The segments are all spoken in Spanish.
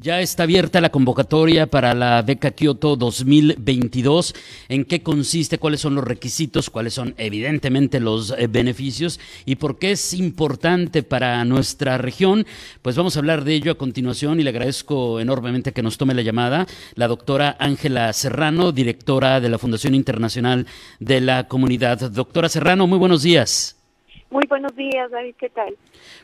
Ya está abierta la convocatoria para la beca Kyoto 2022. ¿En qué consiste? ¿Cuáles son los requisitos? ¿Cuáles son evidentemente los eh, beneficios? ¿Y por qué es importante para nuestra región? Pues vamos a hablar de ello a continuación y le agradezco enormemente que nos tome la llamada la doctora Ángela Serrano, directora de la Fundación Internacional de la Comunidad. Doctora Serrano, muy buenos días. Muy buenos días, David, ¿qué tal?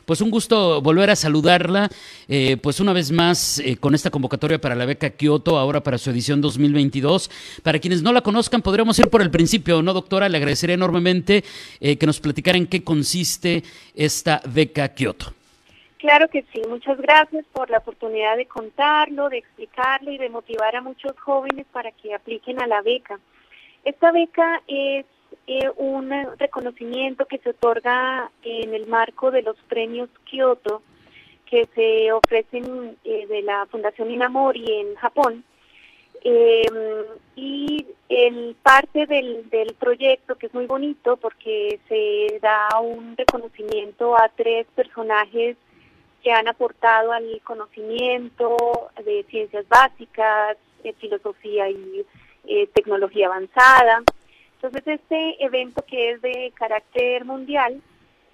Pues un gusto volver a saludarla, eh, pues una vez más eh, con esta convocatoria para la beca Kyoto, ahora para su edición 2022. Para quienes no la conozcan, podríamos ir por el principio, ¿no, doctora? Le agradecería enormemente eh, que nos platicara en qué consiste esta beca Kyoto. Claro que sí, muchas gracias por la oportunidad de contarlo, de explicarlo y de motivar a muchos jóvenes para que apliquen a la beca. Esta beca es eh, un reconocimiento que se otorga en el marco de los premios Kyoto que se ofrecen eh, de la Fundación Inamori en Japón. Eh, y el parte del, del proyecto, que es muy bonito porque se da un reconocimiento a tres personajes que han aportado al conocimiento de ciencias básicas, filosofía y tecnología avanzada. Entonces, este evento que es de carácter mundial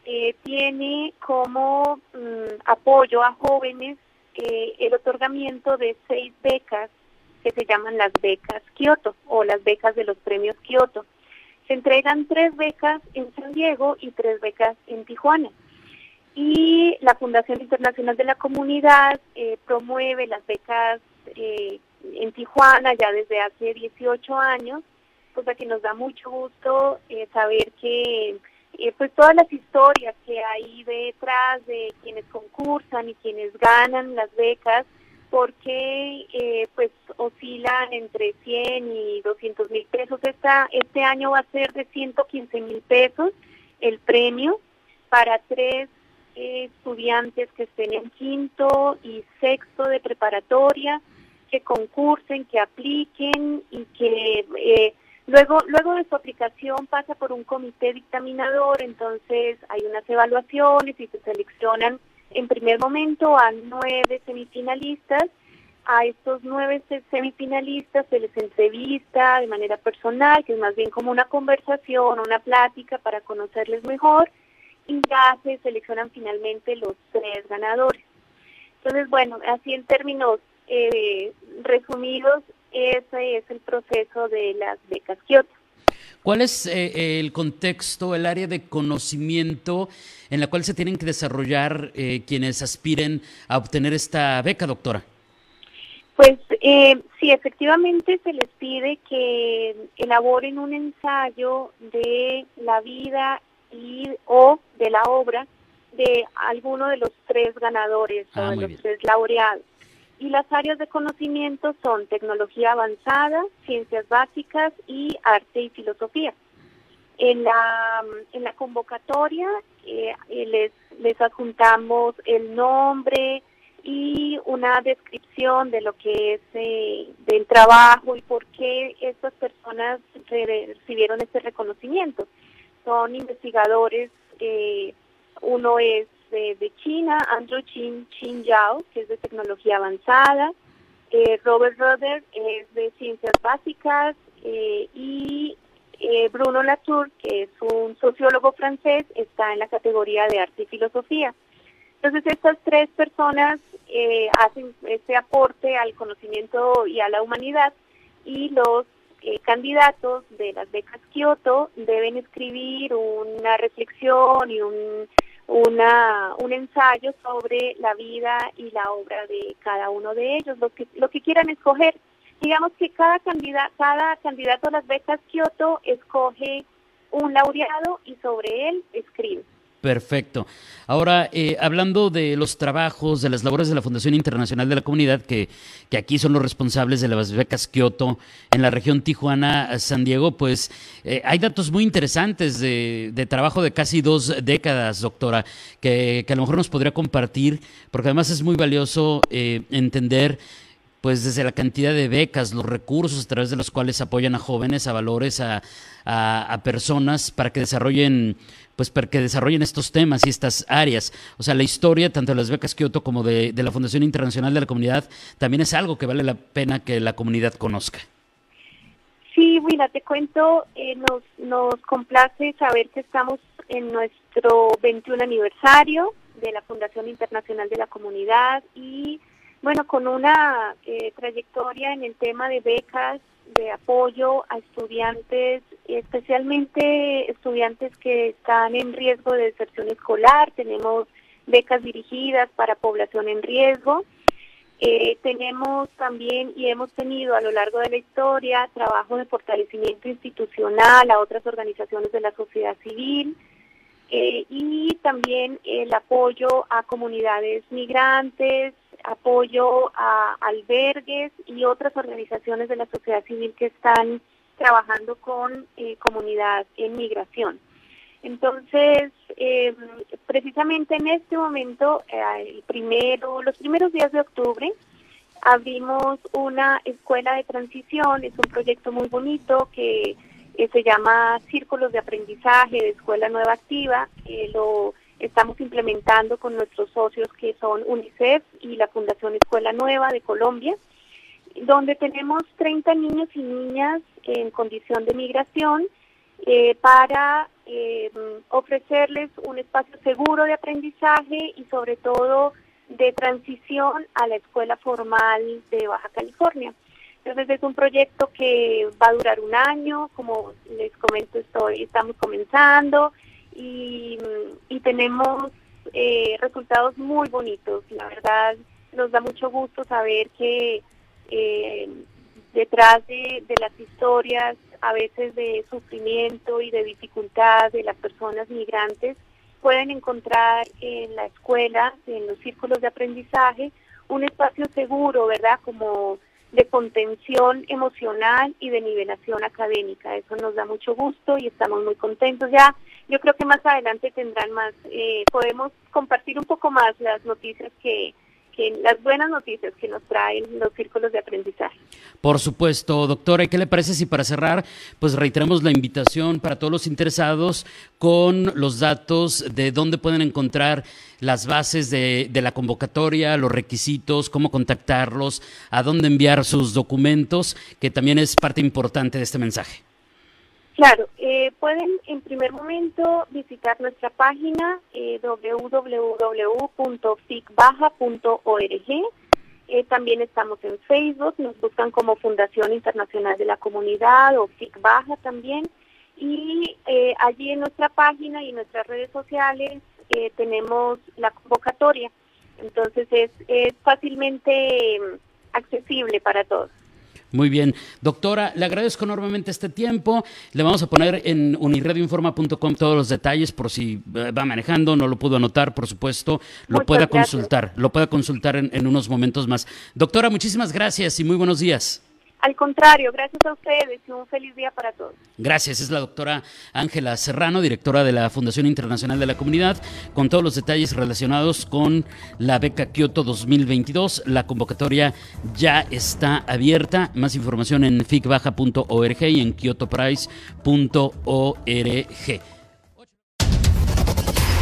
eh, tiene como mm, apoyo a jóvenes eh, el otorgamiento de seis becas que se llaman las becas Kioto o las becas de los premios Kioto. Se entregan tres becas en San Diego y tres becas en Tijuana. Y la Fundación Internacional de la Comunidad eh, promueve las becas en Tijuana ya desde hace 18 años cosa que nos da mucho gusto eh, saber que eh, pues todas las historias que hay detrás de quienes concursan y quienes ganan las becas, porque eh, pues oscilan entre 100 y 200 mil pesos. Esta, este año va a ser de 115 mil pesos el premio para tres estudiantes que estén en quinto y sexto de preparatoria, que concursen, que apliquen y que Luego, luego de su aplicación pasa por un comité dictaminador, entonces hay unas evaluaciones y se seleccionan en primer momento a nueve semifinalistas. A estos nueve semifinalistas se les entrevista de manera personal, que es más bien como una conversación, una plática para conocerles mejor, y ya se seleccionan finalmente los tres ganadores. Entonces, bueno, así en términos eh, resumidos, ese es el proceso de las becas Kyoto. ¿Cuál es eh, el contexto, el área de conocimiento en la cual se tienen que desarrollar eh, quienes aspiren a obtener esta beca, doctora? Pues eh, sí, efectivamente se les pide que elaboren un ensayo de la vida y o de la obra de alguno de los tres ganadores o ah, de los tres laureados y las áreas de conocimiento son tecnología avanzada, ciencias básicas y arte y filosofía. En la, en la convocatoria eh, les, les adjuntamos el nombre y una descripción de lo que es eh, del trabajo y por qué estas personas recibieron este reconocimiento. Son investigadores, eh, uno es de, China, Andrew Chin, Chin Yao, que es de tecnología avanzada, eh, Robert Rudder es de ciencias básicas eh, y eh, Bruno Latour, que es un sociólogo francés, está en la categoría de arte y filosofía. Entonces estas tres personas hacen este aporte al conocimiento y a la humanidad y los candidatos de las becas Kyoto deben escribir una reflexión y un una, un ensayo sobre la vida y la obra de cada uno de ellos, lo que, lo que quieran escoger. Digamos que cada, candidato, cada candidato a las becas Kyoto escoge un laureado y sobre él escribe. Perfecto. Ahora, eh, hablando de los trabajos, de las labores de la Fundación Internacional de la Comunidad, que, que aquí son los responsables de las becas Kioto en la región Tijuana-San Diego, pues eh, hay datos muy interesantes de, de, trabajo de casi dos décadas, doctora, que, que, a lo mejor nos podría compartir, porque además es muy valioso eh, entender pues desde la cantidad de becas, los recursos a través de los cuales apoyan a jóvenes, a valores, a, a, personas para que desarrollen pues para que desarrollen estos temas y estas áreas. O sea, la historia, tanto de las becas Kyoto como de, la Fundación Internacional de la Comunidad, también es algo que vale la pena que la comunidad conozca. Sí, mira, te cuento, eh, nos, nos complace saber que estamos en nuestro 21 aniversario de la Fundación Internacional de la Comunidad y bueno, con una eh, trayectoria en el tema de becas, de apoyo a estudiantes, especialmente estudiantes que están en riesgo de deserción escolar. Tenemos becas dirigidas para población en riesgo. Eh, tenemos también y hemos tenido a lo largo de la historia trabajo de fortalecimiento institucional a otras organizaciones de la sociedad civil eh, y también el apoyo a comunidades migrantes, apoyo a albergues y otras organizaciones de la sociedad civil que están trabajando con eh, comunidad en migración. Entonces, eh, precisamente en este momento, eh, el primero, los primeros días de octubre, abrimos una escuela de transición. Es un proyecto muy bonito que se llama Círculos de Aprendizaje de Escuela Nueva Activa. lo estamos implementando con nuestros socios que son UNICEF y la Fundación Escuela Nueva de Colombia, donde tenemos 30 niños y niñas en condición de migración eh, para eh, ofrecerles un espacio seguro de aprendizaje y sobre todo de transición a la escuela formal de Baja California. Entonces es un proyecto que va a durar un año, como les comento, estoy, estamos comenzando y, tenemos eh, resultados muy bonitos. La verdad, nos da mucho gusto saber que eh, detrás de, las historias, a veces de sufrimiento y de dificultad de las personas migrantes, pueden encontrar en la escuela, en los círculos de aprendizaje, un espacio seguro, ¿verdad? Como de contención emocional y de nivelación académica. Eso nos da mucho gusto y estamos muy contentos. Ya yo creo que más adelante tendrán más, eh, podemos compartir un poco más las noticias que, que las buenas noticias que nos traen los círculos de aprendizaje. Por supuesto, doctora, ¿y qué le parece si para cerrar, pues reiteramos la invitación para todos los interesados con los datos de dónde pueden encontrar las bases de, de la convocatoria, los requisitos, cómo contactarlos, a dónde enviar sus documentos, que también es parte importante de este mensaje? Claro, eh, pueden en primer momento visitar nuestra página eh, www.ficbaja.org. Eh, también estamos en Facebook, nos buscan como Fundación Internacional de la Comunidad o FIC Baja también. Y eh, allí en nuestra página y en nuestras redes sociales tenemos la convocatoria. Entonces es, es fácilmente mm, accesible para todos. Muy bien. Doctora, le agradezco enormemente este tiempo. Le vamos a poner en unirradioinforma.com todos los detalles por si eh, va manejando, no lo pudo anotar, por supuesto. Lo pueda consultar, lo pueda consultar en, en unos momentos más. Doctora, muchísimas gracias y muy buenos días. Al contrario, gracias a ustedes y un feliz día para todos. Gracias, es la doctora Ángela Serrano, directora de la Fundación Internacional de la Comunidad, con todos los detalles relacionados con la beca Kyoto 2022. La convocatoria ya está abierta. Más información en ficbaja.org y en kyotoprice.org.